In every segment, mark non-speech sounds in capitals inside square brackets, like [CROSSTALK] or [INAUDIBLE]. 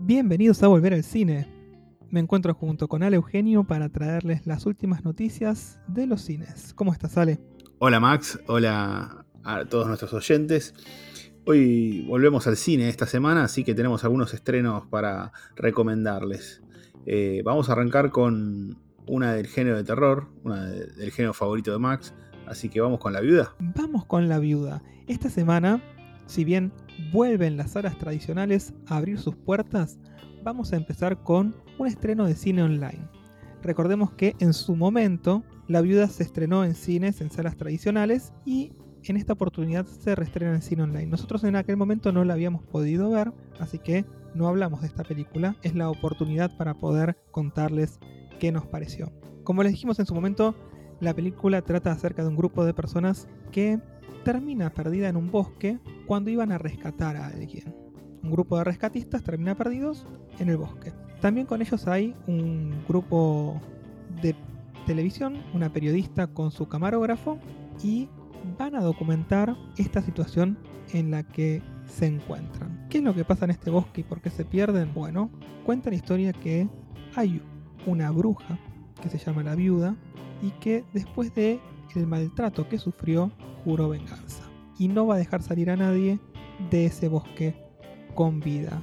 Bienvenidos a Volver al Cine. Me encuentro junto con Ale Eugenio para traerles las últimas noticias de los cines. ¿Cómo estás, Ale? Hola Max, hola a todos nuestros oyentes. Hoy volvemos al cine esta semana, así que tenemos algunos estrenos para recomendarles. Eh, vamos a arrancar con una del género de terror, una del género favorito de Max, así que vamos con La Viuda. Vamos con La Viuda. Esta semana, si bien vuelven las salas tradicionales a abrir sus puertas, vamos a empezar con un estreno de cine online. Recordemos que en su momento La Viuda se estrenó en cines, en salas tradicionales y en esta oportunidad se reestrena en cine online. Nosotros en aquel momento no la habíamos podido ver, así que no hablamos de esta película. Es la oportunidad para poder contarles qué nos pareció. Como les dijimos en su momento, la película trata acerca de un grupo de personas que termina perdida en un bosque cuando iban a rescatar a alguien. Un grupo de rescatistas termina perdidos en el bosque. También con ellos hay un grupo de televisión, una periodista con su camarógrafo y van a documentar esta situación en la que se encuentran. ¿Qué es lo que pasa en este bosque y por qué se pierden? Bueno, cuenta la historia que hay una bruja que se llama la viuda y que después de el maltrato que sufrió juró venganza y no va a dejar salir a nadie de ese bosque con vida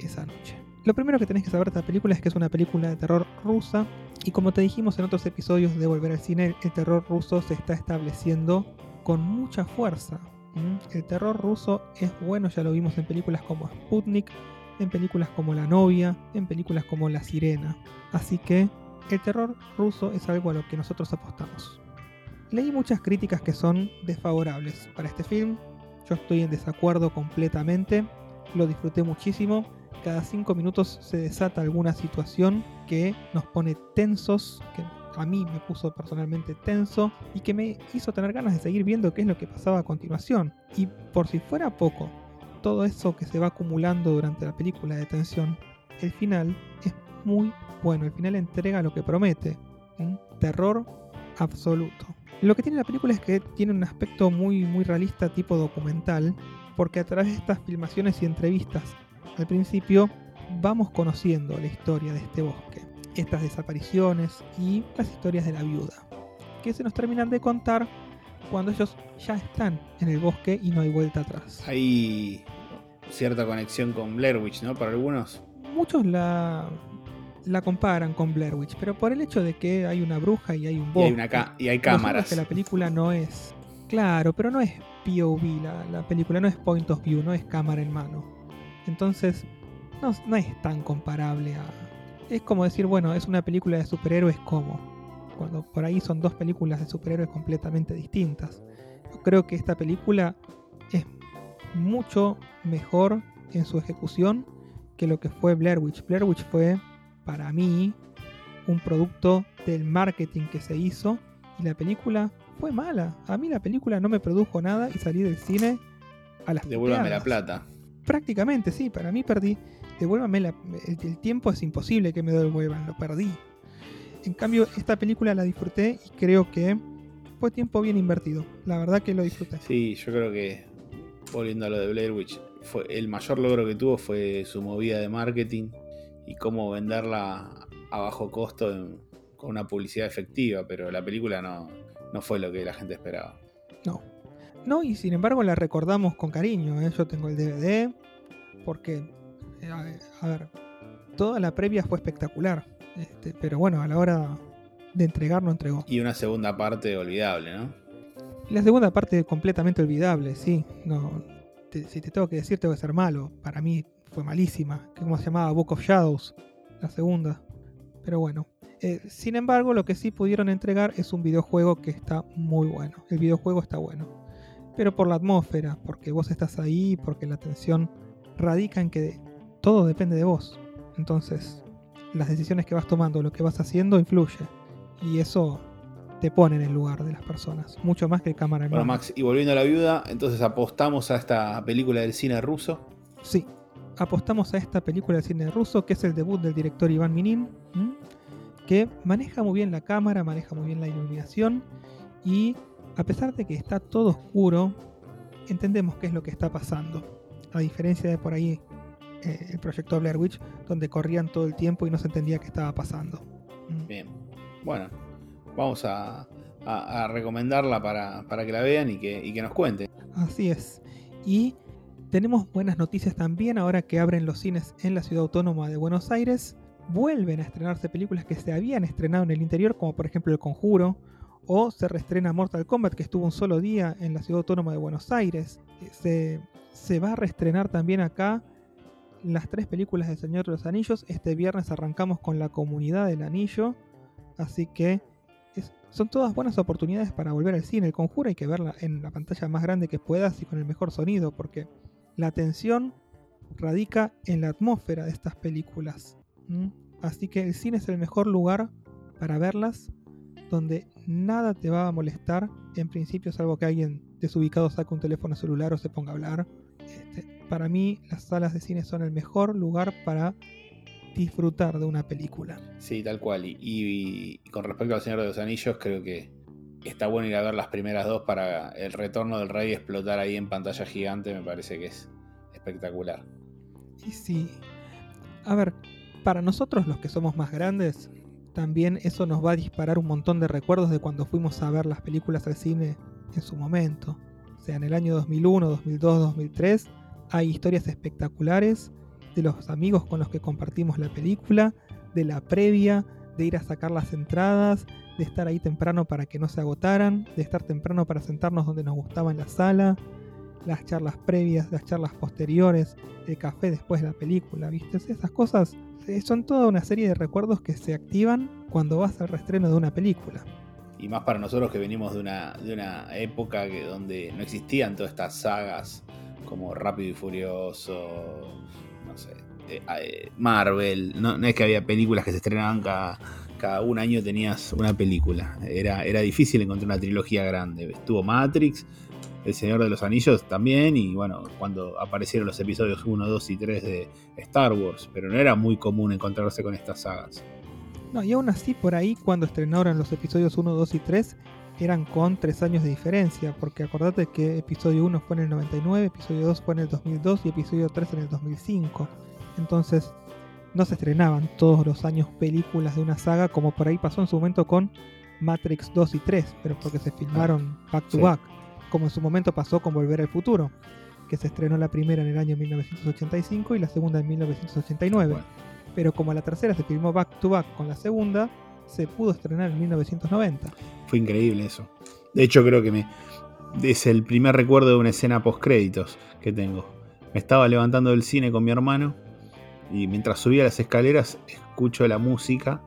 esa noche. Lo primero que tenés que saber de esta película es que es una película de terror rusa y como te dijimos en otros episodios de Volver al Cine, el terror ruso se está estableciendo con mucha fuerza. El terror ruso es bueno, ya lo vimos en películas como Sputnik, en películas como La novia, en películas como La sirena. Así que el terror ruso es algo a lo que nosotros apostamos. Leí muchas críticas que son desfavorables para este film. Yo estoy en desacuerdo completamente. Lo disfruté muchísimo. Cada cinco minutos se desata alguna situación que nos pone tensos, que a mí me puso personalmente tenso y que me hizo tener ganas de seguir viendo qué es lo que pasaba a continuación. Y por si fuera poco, todo eso que se va acumulando durante la película de tensión, el final es muy bueno. El final entrega lo que promete. Terror absoluto. Lo que tiene la película es que tiene un aspecto muy, muy realista tipo documental, porque a través de estas filmaciones y entrevistas al principio vamos conociendo la historia de este bosque, estas desapariciones y las historias de la viuda, que se nos terminan de contar cuando ellos ya están en el bosque y no hay vuelta atrás. Hay cierta conexión con Blair Witch, ¿no? Para algunos. Muchos la, la comparan con Blair Witch, pero por el hecho de que hay una bruja y hay un bosque. Y hay, una y hay cámaras. Que la película no es. Claro, pero no es POV la, la, película, no es point of view, no es cámara en mano. Entonces, no, no es tan comparable a. Es como decir, bueno, es una película de superhéroes como. Cuando por ahí son dos películas de superhéroes completamente distintas. Yo creo que esta película es mucho mejor en su ejecución que lo que fue Blair Witch. Blair Witch fue para mí un producto del marketing que se hizo y la película fue mala. A mí la película no me produjo nada y salí del cine a las Devuélvame la plata. Prácticamente, sí, para mí perdí. Devuélvame la, el, el, tiempo es imposible que me devuelvan, lo perdí. En cambio, esta película la disfruté y creo que fue tiempo bien invertido. La verdad que lo disfruté. Sí, yo creo que, volviendo a lo de Blair Witch, fue, el mayor logro que tuvo fue su movida de marketing y cómo venderla a bajo costo en, con una publicidad efectiva, pero la película no, no fue lo que la gente esperaba. No. No, y sin embargo la recordamos con cariño. ¿eh? Yo tengo el DVD porque, eh, a ver, toda la previa fue espectacular. Este, pero bueno, a la hora de entregar no entregó. Y una segunda parte olvidable, ¿no? La segunda parte completamente olvidable, sí. No, te, si te tengo que decir, tengo que ser malo. Para mí fue malísima. Que como se llamaba Book of Shadows, la segunda. Pero bueno. Eh, sin embargo, lo que sí pudieron entregar es un videojuego que está muy bueno. El videojuego está bueno. Pero por la atmósfera, porque vos estás ahí, porque la tensión radica en que todo depende de vos. Entonces, las decisiones que vas tomando, lo que vas haciendo, influye. Y eso te pone en el lugar de las personas. Mucho más que el cámara en Bueno, Max, y volviendo a la viuda, entonces apostamos a esta película del cine ruso. Sí, apostamos a esta película del cine ruso, que es el debut del director Iván Minin, ¿m? que maneja muy bien la cámara, maneja muy bien la iluminación y a pesar de que está todo oscuro, entendemos qué es lo que está pasando. A diferencia de por ahí eh, el proyecto Blair Witch, donde corrían todo el tiempo y no se entendía qué estaba pasando. Bien, bueno, vamos a, recomendarla para, que la vean y que, y que nos cuenten. Así es. Y tenemos buenas noticias también ahora que abren los cines en la ciudad autónoma de Buenos Aires. Vuelven a estrenarse películas que se habían estrenado en el interior, como por ejemplo El Conjuro, o se reestrena Mortal Kombat, que estuvo un solo día en la ciudad autónoma de Buenos Aires. Se, se va a reestrenar también acá las tres películas del Señor de los Anillos. Este viernes arrancamos con La Comunidad del Anillo. Así que son todas buenas oportunidades para volver al cine. El conjuro hay que verla en la pantalla más grande que puedas y con el mejor sonido, porque la atención radica en la atmósfera de estas películas. Así que el cine es el mejor lugar para verlas, donde nada te va a molestar, en principio, salvo que alguien desubicado saque un teléfono celular o se ponga a hablar. Este, para mí las salas de cine son el mejor lugar para disfrutar de una película. Sí, tal cual. Y, con respecto al Señor de los Anillos, creo que está bueno ir a ver las primeras dos para el retorno del rey explotar ahí en pantalla gigante. Me parece que es espectacular. Y sí. A ver, para nosotros los que somos más grandes, también eso nos va a disparar un montón de recuerdos de cuando fuimos a ver las películas al cine en su momento. O sea, en el año 2001, 2002, 2003 hay historias espectaculares de los amigos con los que compartimos la película, de la previa, de ir a sacar las entradas, de estar ahí temprano para que no se agotaran, de estar temprano para sentarnos donde nos gustaba en la sala, las charlas previas, las charlas posteriores, el café después de la película, ¿viste? Esas cosas eh, son toda una serie de recuerdos que se activan cuando vas al reestreno de una película. Y más para nosotros que venimos de una, de una época que, donde no existían todas estas sagas como Rápido y Furioso, no sé, eh, eh, Marvel, no, es que había películas que se estrenaban cada, cada un año tenías una película, era, era difícil encontrar una trilogía grande, estuvo Matrix, El Señor de los Anillos también, y bueno, cuando aparecieron los episodios 1, 2 y 3 de Star Wars, pero no era muy común encontrarse con estas sagas. No, y aún así por ahí cuando estrenaron los episodios 1, 2 y 3 eran con tres años de diferencia, porque acordate que episodio 1 fue en el 99, episodio 2 fue en el 2002 y episodio 3 en el 2005. Entonces no se estrenaban todos los años películas de una saga como por ahí pasó en su momento con Matrix 2 y 3, pero porque se filmaron back to back, como en su momento pasó con Volver al Futuro, que se estrenó la primera en el año 1985 y la segunda en 1989. Pero como la tercera se filmó back to back con la segunda, se pudo estrenar en 1990. Fue increíble eso. De hecho, creo que me, es el primer recuerdo de una escena post créditos que tengo. Me estaba levantando del cine con mi hermano y mientras subía las escaleras escucho la música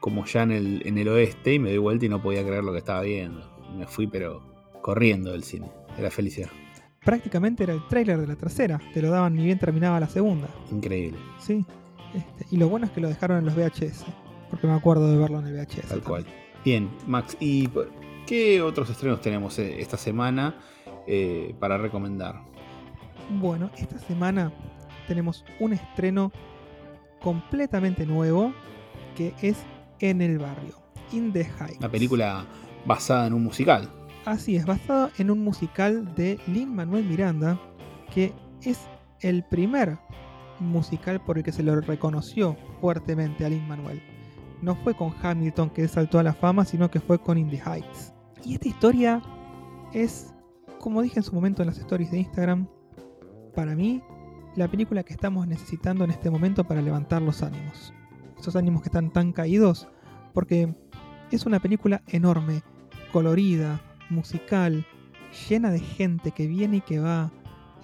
como ya en el, en el oeste y me doy vuelta y no podía creer lo que estaba viendo. Me fui pero corriendo del cine. Era felicidad. Prácticamente era el tráiler de la tercera. Te lo daban ni bien terminaba la segunda. Increíble. Sí. Este, y lo bueno es que lo dejaron en los VHS porque me acuerdo de verlo en el VHS. Tal cual. Bien, Max, ¿y qué otros estrenos tenemos eh, esta semana eh, para recomendar? Bueno, esta semana tenemos un estreno completamente nuevo que es En el Barrio, In the Heights. Una película basada en un musical. Así es, basada en un musical de Lin Manuel Miranda, que es el primer musical por el que se lo reconoció fuertemente a Lin Manuel no fue con Hamilton que saltó a la fama, sino que fue con In the Heights. Y esta historia es, como dije en su momento en las stories de Instagram, para mí, la película que estamos necesitando en este momento para levantar los ánimos. Esos ánimos que están tan caídos, porque es una película enorme, colorida, musical, llena de gente que viene y que va.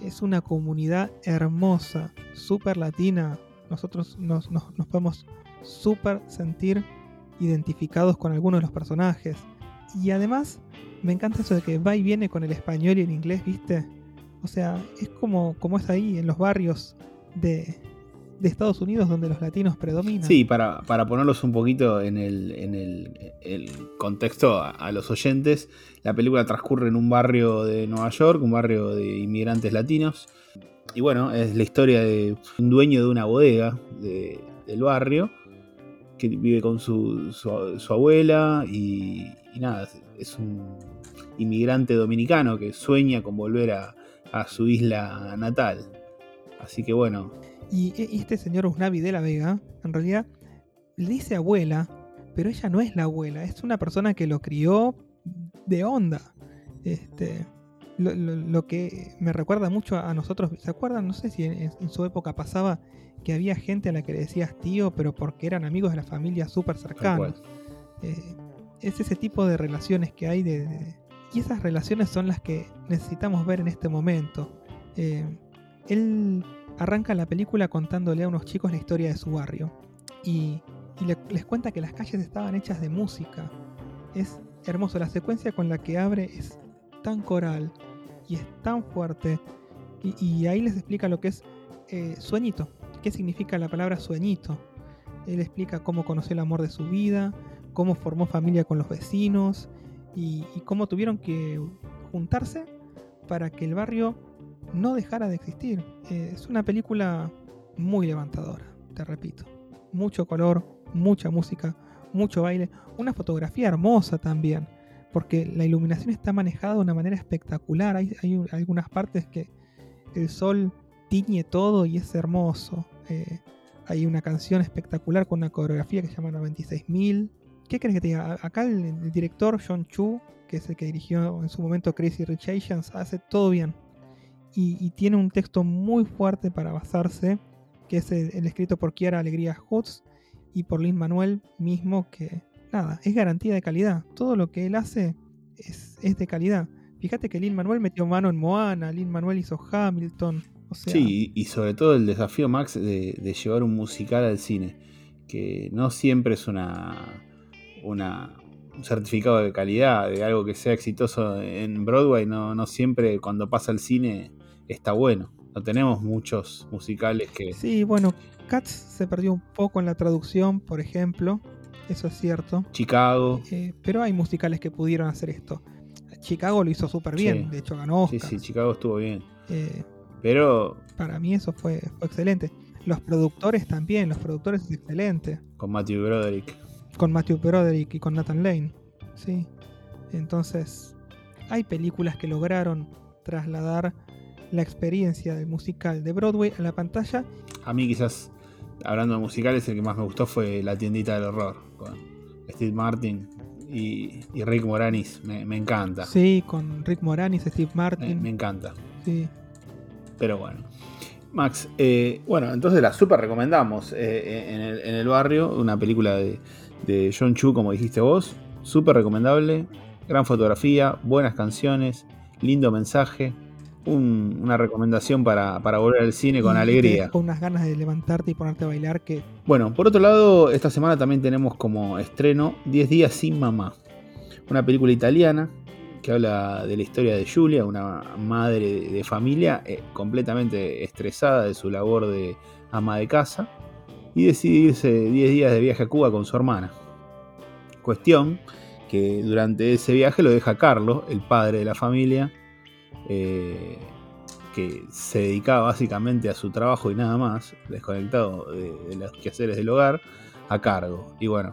Es una comunidad hermosa, súper latina. Nosotros nos, podemos súper sentir identificados con algunos de los personajes. Y además, me encanta eso de que va y viene con el español y el inglés, ¿viste? O sea, es como, como es ahí, en los barrios de, de Estados Unidos donde los latinos predominan. Sí, para, para ponerlos un poquito en el, en el, contexto a, los oyentes, la película transcurre en un barrio de Nueva York, un barrio de inmigrantes latinos. Y bueno, es la historia de un dueño de una bodega del barrio que vive con su, su, abuela y, nada, es un inmigrante dominicano que sueña con volver a, su isla natal. Así que bueno. Y e, este señor Usnavi de la Vega, en realidad, le dice abuela, pero ella no es la abuela, es una persona que lo crió de onda. Este, lo, que me recuerda mucho a nosotros, ¿se acuerdan? No sé si en, su época pasaba que había gente a la que le decías tío, pero porque eran amigos de la familia súper cercanos. Eh, es ese tipo de relaciones que hay de, y esas relaciones son las que necesitamos ver en este momento. Eh, él arranca la película contándole a unos chicos la historia de su barrio y, les cuenta que las calles estaban hechas de música. Es hermoso, la secuencia con la que abre es tan coral y es tan fuerte y, ahí les explica lo que es eh, sueñito, qué significa la palabra sueñito. Él explica cómo conoció el amor de su vida, cómo formó familia con los vecinos y, cómo tuvieron que juntarse para que el barrio no dejara de existir. Eh, es una película muy levantadora, te repito. Mucho color, mucha música, mucho baile, una fotografía hermosa también, porque la iluminación está manejada de una manera espectacular. Hay, algunas partes que el sol tiñe todo y es hermoso. Eh, hay una canción espectacular con una coreografía que se llama 96.000 ¿Qué crees que te diga? Acá el, director John Chu, que es el que dirigió en su momento Crazy Rich Asians, hace todo bien. Y, tiene un texto muy fuerte para basarse, que es el, escrito por Kiara Alegría Hoods y por Lin Manuel mismo, que nada, es garantía de calidad. Todo lo que él hace es, de calidad. Fíjate que Lin Manuel metió mano en Moana, Lin Manuel hizo Hamilton. sí, y sobre todo el desafío, Max, de llevar un musical al cine, que no siempre es una una, un certificado de calidad, de algo que sea exitoso en Broadway, no, no siempre cuando pasa al cine está bueno. No tenemos muchos musicales que... Sí, bueno, Cats se perdió un poco en la traducción, por ejemplo. Eso es cierto. Chicago. Eh, pero hay musicales que pudieron hacer esto. Chicago lo hizo súper bien, de hecho ganó Sí, sí, Chicago estuvo bien. Eh, pero... Para mí eso fue, fue excelente. Los productores también, los productores es excelente. Con Matthew Broderick con Matthew Broderick y con Nathan Lane. ¿sí? Entonces, hay películas que lograron trasladar la experiencia del musical de Broadway a la pantalla. A mí quizás, hablando de musicales, el que más me gustó fue La tiendita del horror, con Steve Martin y, Rick Moranis. Me, encanta. Sí, con Rick Moranis, Steve Martin. Me, encanta. Sí. Pero bueno. Max, eh, bueno, entonces la super recomendamos eh, en, el, en el barrio, una película de, de John Chu, como dijiste vos. Súper recomendable. Gran fotografía, buenas canciones, lindo mensaje. una recomendación para, volver al cine con alegría. Con unas ganas de levantarte y ponerte a bailar que... Bueno, por otro lado, esta semana también tenemos como estreno 10 días sin mamá. Una película italiana que habla de la historia de Julia, una madre de familia eh, completamente estresada de su labor de ama de casa y decide irse 10 días de viaje a Cuba con su hermana. Cuestión que durante ese viaje lo deja Carlos, el padre de la familia, eh, que se dedicaba básicamente a su trabajo y nada más, desconectado de, los quehaceres del hogar, a cargo. Y bueno,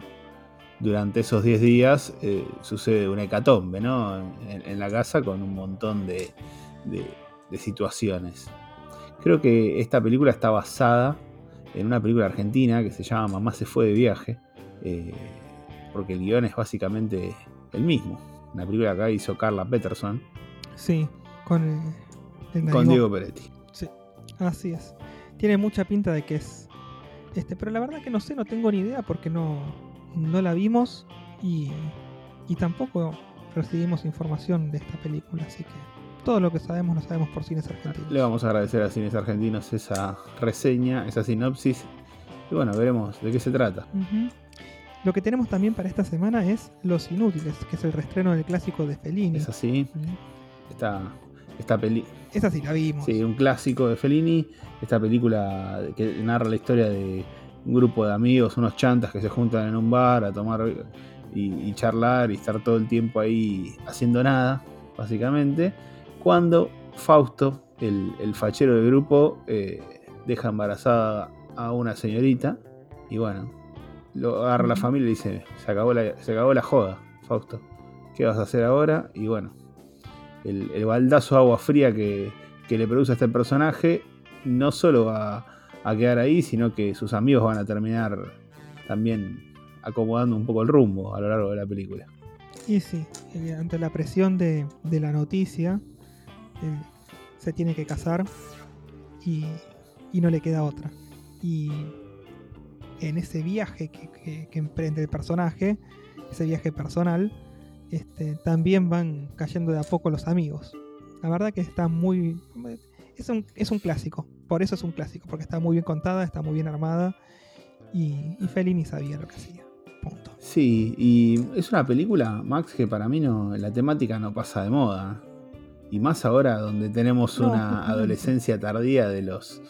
durante esos 10 días eh, sucede una hecatombe. En, la casa con un montón de situaciones. Creo que esta película está basada en una película argentina que se llama Mamá se fue de viaje, eh, porque el guion es básicamente el mismo. Una película que hizo Carla Peterson. Sí, con, eh, con Diego Peretti. Sí, así es. Tiene mucha pinta de que es este, pero la verdad que no sé, no tengo ni idea porque no, no la vimos y, y tampoco recibimos información de esta película, así que todo lo que sabemos lo sabemos por Cines Argentinos. Le vamos a agradecer a Cines Argentinos esa reseña, esa sinopsis. Y bueno, veremos de qué se trata. Lo que tenemos también para esta semana es Los Inútiles, que es el reestreno del clásico de Fellini. Es así. Esta, esta peli. Esa sí la vimos. Sí, un clásico de Fellini. Esta película que narra la historia de un grupo de amigos, unos chantas que se juntan en un bar a tomar y charlar y estar todo el tiempo ahí haciendo nada, básicamente cuando Fausto, el, fachero del grupo, eh, deja embarazada a una señorita y bueno, lo agarra la familia y dice, se acabó la, se acabó la joda, Fausto, ¿qué vas a hacer ahora? Y bueno, el, baldazo de agua fría que, le produce a este personaje no solo va a quedar ahí, sino que sus amigos van a terminar también acomodando un poco el rumbo a lo largo de la película. Y sí, ante la presión de, la noticia, eh, se tiene que casar y, no le queda otra. Y en ese viaje que, emprende el personaje, ese viaje personal, este, también van cayendo de a poco los amigos. La verdad que está muy... Es un, es un clásico, por eso es un clásico, porque está muy bien contada, está muy bien armada y, y Fellini sabía lo que hacía. Punto. Sí, y es una película, Max, que para mí no, la temática no pasa de moda. Y más ahora donde tenemos una adolescencia tardía de los,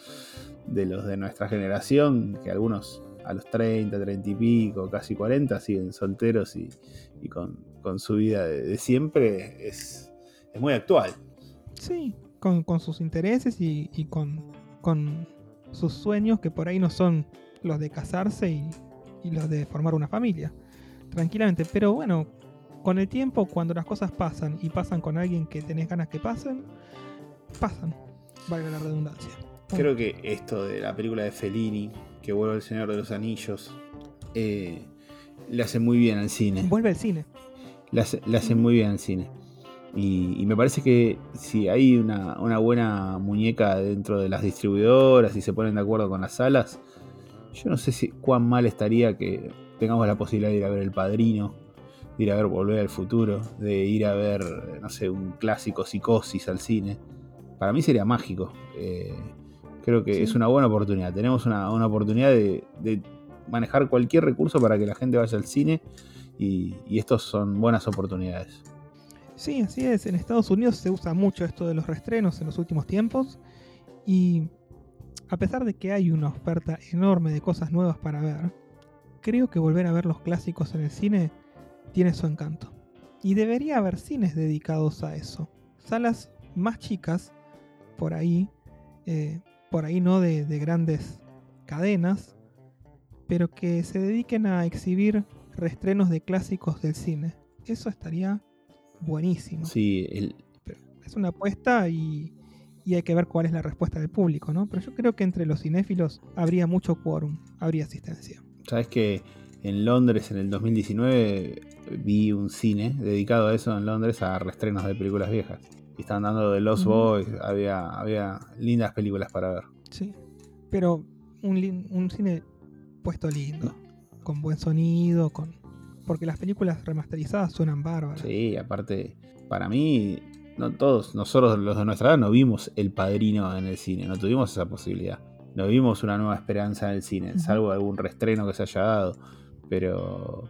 de los de nuestra generación, que algunos a los 30, 30 y pico, casi 40 siguen solteros y, con, su vida de, siempre, es, es, muy actual. Sí, con, sus intereses y, con, con sus sueños que por ahí no son los de casarse y, y los de formar una familia. Tranquilamente, pero bueno, con el tiempo, cuando las cosas pasan y pasan con alguien que tenés ganas que pasen, pasan. Valga la redundancia. Creo que esto de la película de Fellini, que vuelve el Señor de los Anillos, eh, le hace muy bien al cine. Vuelve al cine. Le hace, muy bien al cine. Y, me parece que si hay una, buena muñeca dentro de las distribuidoras y se ponen de acuerdo con las salas, yo no sé si cuán mal estaría que tengamos la posibilidad de ir a ver El Padrino, de ir a ver Volver al Futuro, de ir a ver, no sé, un clásico Psicosis al cine. Para mí sería mágico. Eh, creo que es una buena oportunidad. Tenemos una, oportunidad de, manejar cualquier recurso para que la gente vaya al cine y, y estos son buenas oportunidades. Sí, así es. En Estados Unidos se usa mucho esto de los restrenos en los últimos tiempos y a pesar de que hay una oferta enorme de cosas nuevas para ver, creo que volver a ver los clásicos en el cine tiene su encanto. Y debería haber cines dedicados a eso. Salas más chicas, por ahí, eh, por ahí no de, grandes cadenas, pero que se dediquen a exhibir restrenos de clásicos del cine. Eso estaría buenísimo. Sí, es una apuesta y, y, hay que ver cuál es la respuesta del público, ¿no? Pero yo creo que entre los cinéfilos habría mucho quórum, habría asistencia. Sabes que en Londres en el 2019 vi un cine dedicado a eso en Londres a restrenos de películas viejas. Y estaban dando de Lost Boys, había, había lindas películas para ver. Sí, pero un, un cine puesto lindo, con buen sonido, con porque las películas remasterizadas suenan bárbaras. Sí, aparte, para mí, no todos, nosotros los de nuestra edad no vimos El Padrino en el cine, no tuvimos esa posibilidad. No vimos una nueva esperanza en el cine, salvo algún restreno que se haya dado pero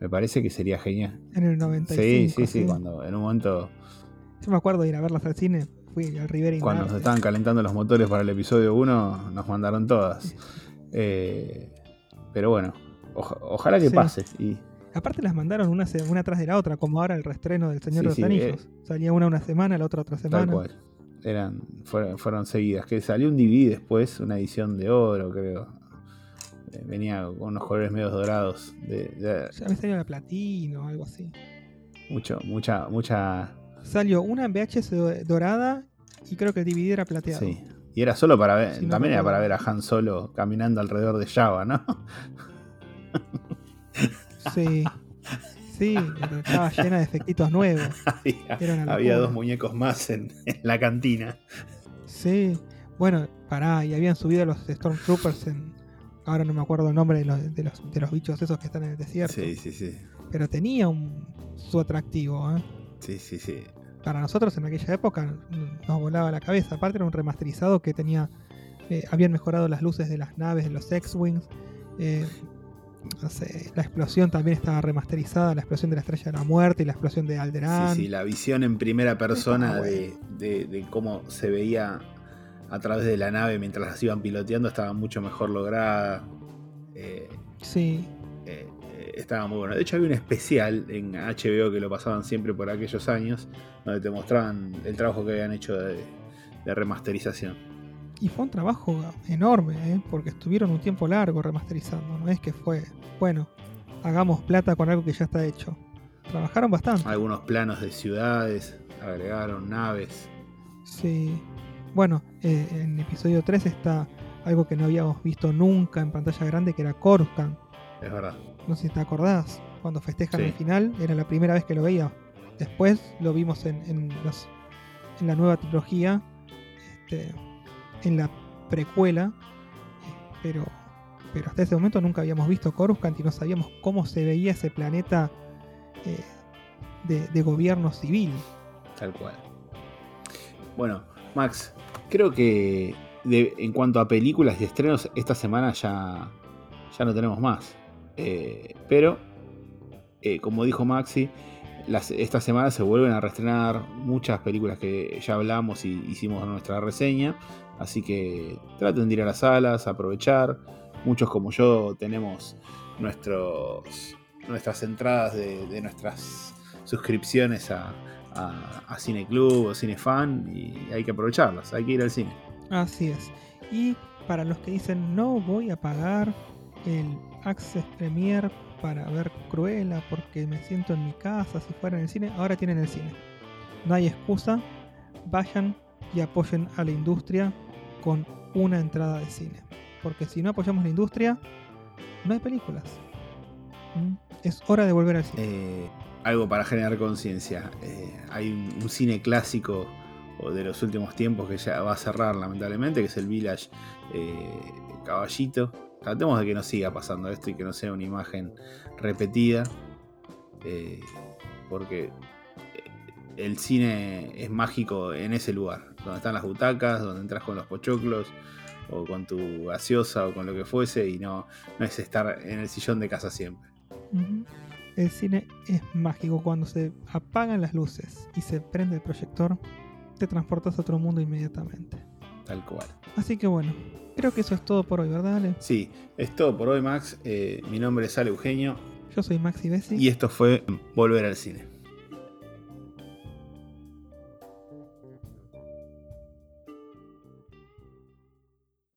me parece que sería genial. En el 95. Sí, sí, sí, cuando en un momento... Yo me acuerdo de ir a verlas al cine, fui al Rivera Cuando se estaban calentando los motores para el episodio 1, nos mandaron todas. Eh, pero bueno, ojalá que pase. Y... Aparte las mandaron una, una tras de la otra, como ahora el restreno del Señor de los Anillos. Eh, Salía una una semana, la otra otra semana. Tal cual. Eran, fueron, fueron seguidas. Que salió un DVD después, una edición de oro, creo venía con unos colores medio dorados. De, Ya me salió la platino, algo así. Mucho, mucha, mucha. Salió una en VHS dorada y creo que el DVD era plateado. Sí. Y era solo para ver, también era para ver a Han Solo caminando alrededor de Java, ¿no? Sí. Sí, estaba llena de efectitos nuevos. [LAUGHS] había, dos muñecos más en, en, la cantina. Sí. Bueno, pará, y habían subido los Stormtroopers en, Ahora no me acuerdo el nombre de los, de los, bichos esos que están en el desierto. Sí, sí, sí. Pero tenía un, su atractivo, ¿eh? Sí, sí, sí. Para nosotros en aquella época nos volaba la cabeza. Aparte era un remasterizado que tenía... Eh, habían mejorado las luces de las naves, de los X-Wings. Eh, no sé, la explosión también estaba remasterizada, la explosión de la Estrella de la Muerte y la explosión de Alderaan. Sí, sí, la visión en primera persona de, de, cómo se veía a través de la nave mientras las iban piloteando estaba mucho mejor lograda. Eh, sí. Eh, eh, estaba muy bueno. De hecho, había un especial en HBO que lo pasaban siempre por aquellos años, donde te mostraban el trabajo que habían hecho de, remasterización. Y fue un trabajo enorme, porque estuvieron un tiempo largo remasterizando. No es que fue, bueno, hagamos plata con algo que ya está hecho. Trabajaron bastante. Algunos planos de ciudades, agregaron naves. Sí. Bueno, eh, en episodio 3 está algo que no habíamos visto nunca en pantalla grande, que era Coruscant. Es verdad. No sé si te acordás, cuando festejan Sí. el final, era la primera vez que lo veía. Después lo vimos en, en los- en la nueva trilogía, este, en la precuela, pero, pero hasta ese momento nunca habíamos visto Coruscant y no sabíamos cómo se veía ese planeta eh, de, de gobierno civil. Tal cual. Bueno, Max, creo que en cuanto a películas y estrenos, esta semana ya, ya no tenemos más. Eh, pero, eh, como dijo Maxi, esta semana se vuelven a reestrenar muchas películas que ya hablamos y hicimos nuestra reseña. Así que traten de ir a las salas, aprovechar. Muchos como yo tenemos nuestros, nuestras entradas de nuestras suscripciones a, a, a Cine Club o Cine Fan y hay que aprovecharlas, hay que ir al cine. Así es. Y para los que dicen no voy a pagar el Access Premier para ver Cruella porque me siento en mi casa si fuera en el cine, ahora tienen el cine. No hay excusa, vayan y apoyen a la industria con una entrada de cine. Porque si no apoyamos la industria, no hay películas. ¿Mm? Es hora de volver al cine. Eh, algo para generar conciencia. Eh, hay un, cine clásico de los últimos tiempos que ya va a cerrar lamentablemente, que es el Village eh, Caballito. Tratemos de que no siga pasando esto y que no sea una imagen repetida. eh, porque el cine es mágico en ese lugar, donde están las butacas, donde entras con los pochoclos o con tu gaseosa o con lo que fuese y no, es estar en el sillón de casa siempre. El cine es mágico. Cuando se apagan las luces y se prende el proyector, te transportas a otro mundo inmediatamente. Tal cual. Así que bueno, creo que eso es todo por hoy, ¿verdad, Ale? Sí, es todo por hoy, Max. Eh, mi nombre es Ale Eugenio Yo soy Maxi Bessi. y esto fue Volver al Cine.